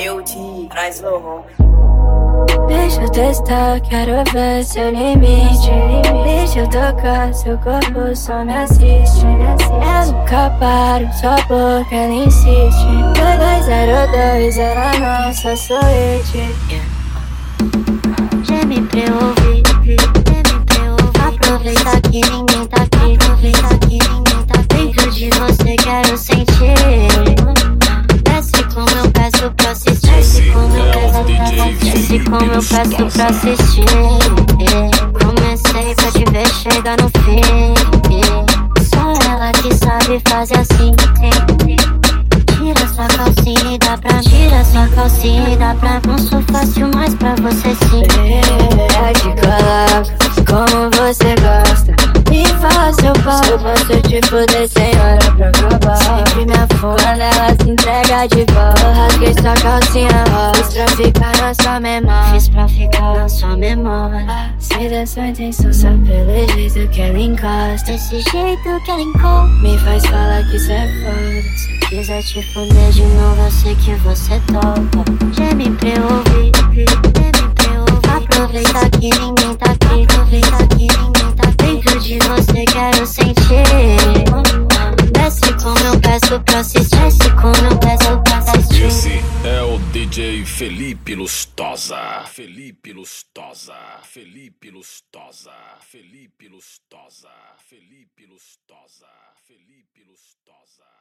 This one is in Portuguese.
Eu te traz no Deixa eu testar, quero ver seu limite. Deixa eu tocar, seu corpo só me assiste. Eu nunca paro, só porque ela insiste. 2202 era a nossa suíte. Geme pra eu ouvir, geme pra eu ouvir. Aproveita que ninguém tá aqui, aproveita que ninguém tá aqui. Dentro de você quero sentir. Desce como eu peço pra assistir. Comecei pra te ver chegar no fim. Só ela que sabe fazer assim. Tira sua calcinha e dá pra Tira sua calcinha e dá pra Não sou fácil mais pra você sim É te coloco como você gosta Me fala seu pau Eu posso te fuder sem hora pra Quando ela se entrega de volta Eu rasguei sua calcinha rosa Fiz pra ficar na sua memória. Fiz pra ficar na sua memória. Se der sua intenção Só pelo jeito que ela encosta. Desse jeito que ela encosta. Me faz falar que isso é foda. Se quiser te fuder de novo Eu sei que você topa. Geme pra eu ouvir Desce como eu peço pra assistir Esse é o DJ Felipe Lustosa. Felipe Lustosa. Felipe Lustosa. Felipe Lustosa. Felipe Lustosa. Felipe Lustosa.